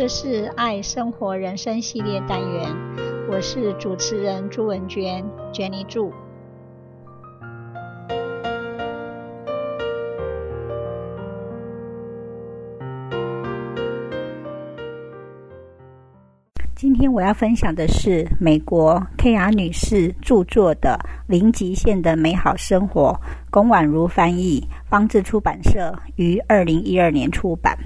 这是爱生活人生系列单元，我是主持人朱文娟，Jenny 朱。今天我要分享的是美国 K.R. 女士著作的《零极限的美好生活》，龚婉如翻译，方智出版社于二零一二年出版。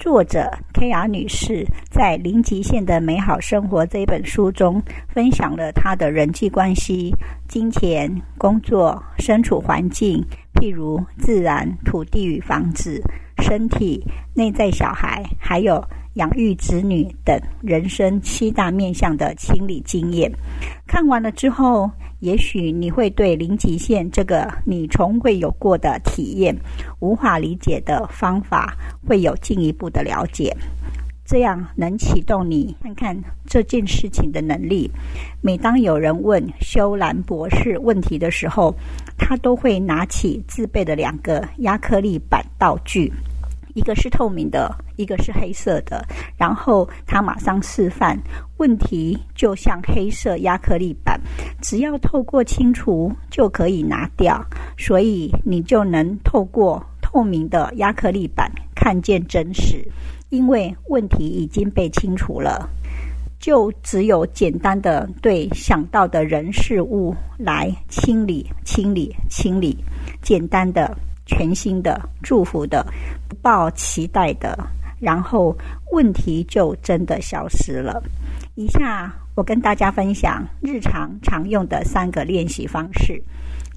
作者 K.R. 女士在《零极限的美好生活》这本书中，分享了她的人际关系、金钱、工作、身处环境，譬如自然、土地与房子、身体、内在小孩，还有养育子女等人生七大面向的清理经验。看完了之后，也许你会对零极限这个你从未有过的体验、无法理解的方法，会有进一步的了解，这样能启动你看看这件事情的能力。每当有人问修兰博士问题的时候，他都会拿起自备的两个压克力板道具。一个是透明的，一个是黑色的。然后他马上示范，问题就像黑色压克力板，只要透过清除就可以拿掉，所以你就能透过透明的压克力板看见真实，因为问题已经被清除了，就只有简单的对想到的人事物来清理、清理、清理，简单的。全新的、祝福的、不抱期待的，然后问题就真的消失了。以下我跟大家分享日常常用的三个练习方式。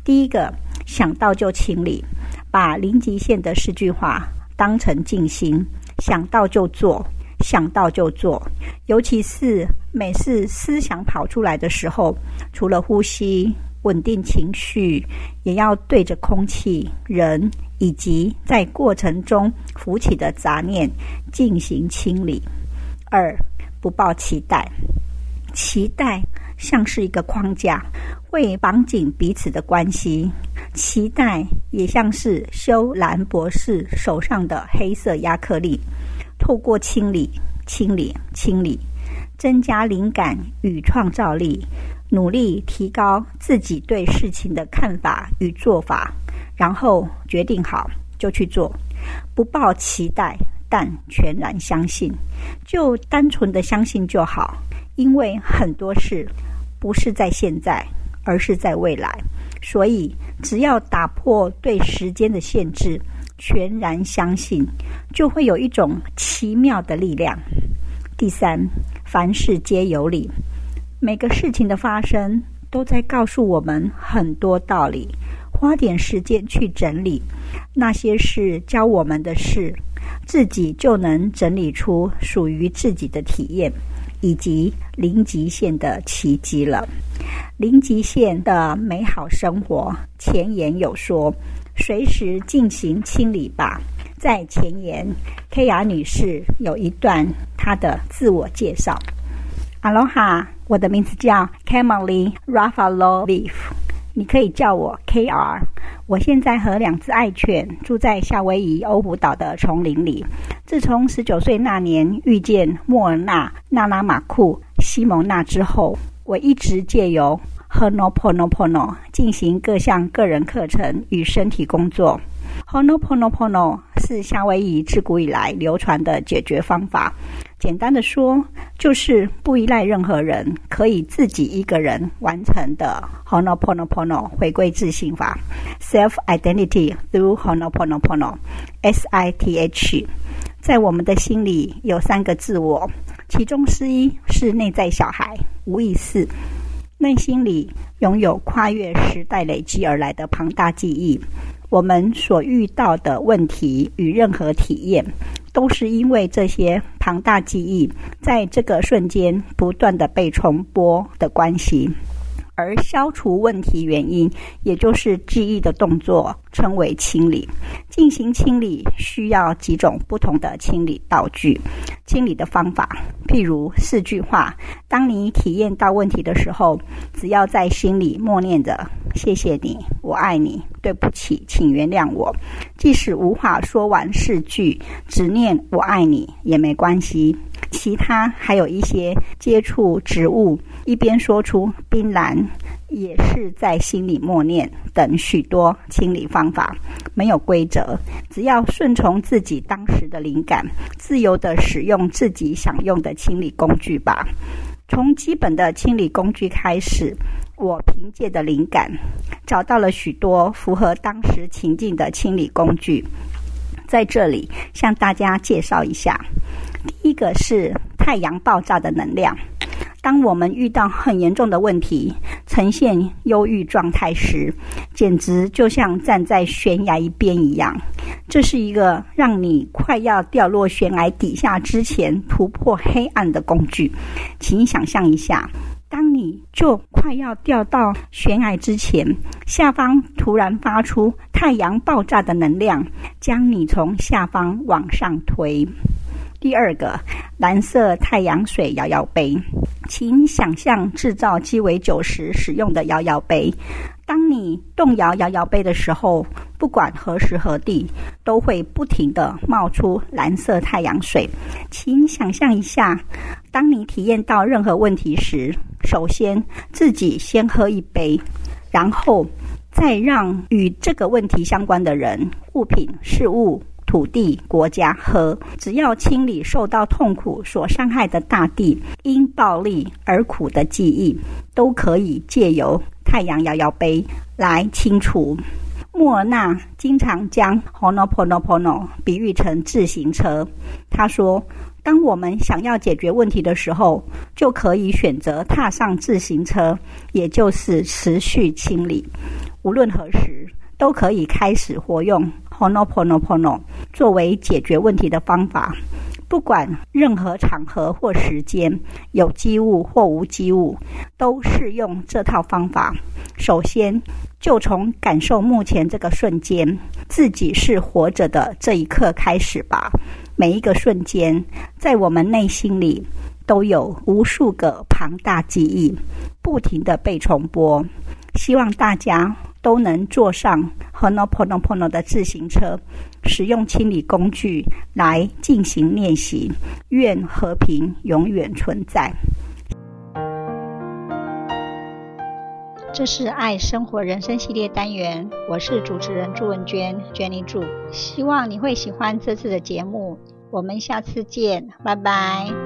第一个，想到就清理，把零极限的四句话当成静心，想到就做，想到就做。尤其是每次思想跑出来的时候，除了呼吸。稳定情绪，也要对着空气、人以及在过程中浮起的杂念进行清理。二，不抱期待，期待像是一个框架，会绑紧彼此的关系。期待也像是修兰博士手上的黑色压克力，透过清理、清理、清理，增加灵感与创造力。努力提高自己对事情的看法与做法，然后决定好就去做，不抱期待，但全然相信，就单纯的相信就好。因为很多事不是在现在，而是在未来，所以只要打破对时间的限制，全然相信，就会有一种奇妙的力量。第三，凡事皆有理。每个事情的发生都在告诉我们很多道理，花点时间去整理那些事教我们的事，自己就能整理出属于自己的体验以及零极限的奇迹了。零极限的美好生活前言有说，随时进行清理吧。在前言，K.R. 女士有一段她的自我介绍。哈喽哈，我的名字叫 Kamali Rafalove，你可以叫我 KR。我现在和两只爱犬住在夏威夷欧胡岛的丛林里。自从十九岁那年遇见莫尔纳、娜拉马库、西蒙娜之后，我一直借由 hono pono pono 进行各项个人课程与身体工作。hono pono pono 是夏威夷自古以来流传的解决方法。简单的说，就是不依赖任何人，可以自己一个人完成的 hono pono pono 回归自信法 （Self Identity through hono pono pono S I T H。在我们的心里有三个自我，其中之一是内在小孩，无意识，内心里拥有跨越时代累积而来的庞大记忆。我们所遇到的问题与任何体验。都是因为这些庞大记忆在这个瞬间不断地被重播的关系。而消除问题原因，也就是记忆的动作，称为清理。进行清理需要几种不同的清理道具。清理的方法，譬如四句话：当你体验到问题的时候，只要在心里默念着“谢谢你，我爱你，对不起，请原谅我”。即使无法说完四句，只念“我爱你”也没关系。其他还有一些接触植物，一边说出冰蓝，也是在心里默念等许多清理方法，没有规则，只要顺从自己当时的灵感，自由地使用自己想用的清理工具吧。从基本的清理工具开始，我凭借的灵感，找到了许多符合当时情境的清理工具，在这里向大家介绍一下。第一个是太阳爆炸的能量。当我们遇到很严重的问题，呈现忧郁状态时，简直就像站在悬崖一边一样。这是一个让你快要掉落悬崖底下之前突破黑暗的工具。请想象一下，当你就快要掉到悬崖之前，下方突然发出太阳爆炸的能量，将你从下方往上推。第二个，蓝色太阳水摇摇杯，请想象制造鸡尾酒时使用的摇摇杯。当你动摇摇摇杯的时候，不管何时何地，都会不停地冒出蓝色太阳水。请想象一下，当你体验到任何问题时，首先自己先喝一杯，然后再让与这个问题相关的人、物品、事物。土地、国家和只要清理受到痛苦所伤害的大地，因暴力而苦的记忆，都可以借由太阳摇摇杯来清除。莫尔纳经常将 Ho'oponopono 比喻成自行车。他说：“当我们想要解决问题的时候，就可以选择踏上自行车，也就是持续清理。无论何时，都可以开始活用。” Ho'oponopono 作为解决问题的方法，不管任何场合或时间，有机物或无机物，都适用这套方法。首先，就从感受目前这个瞬间自己是活着的这一刻开始吧。每一个瞬间，在我们内心里都有无数个庞大记忆，不停地被重播。希望大家。都能坐上 Ho'oponopono 的自行车，使用清理工具来进行练习。愿和平永远存在。这是爱生活人生系列单元，我是主持人朱文娟，Jenny 朱。希望你会喜欢这次的节目，我们下次见，拜拜。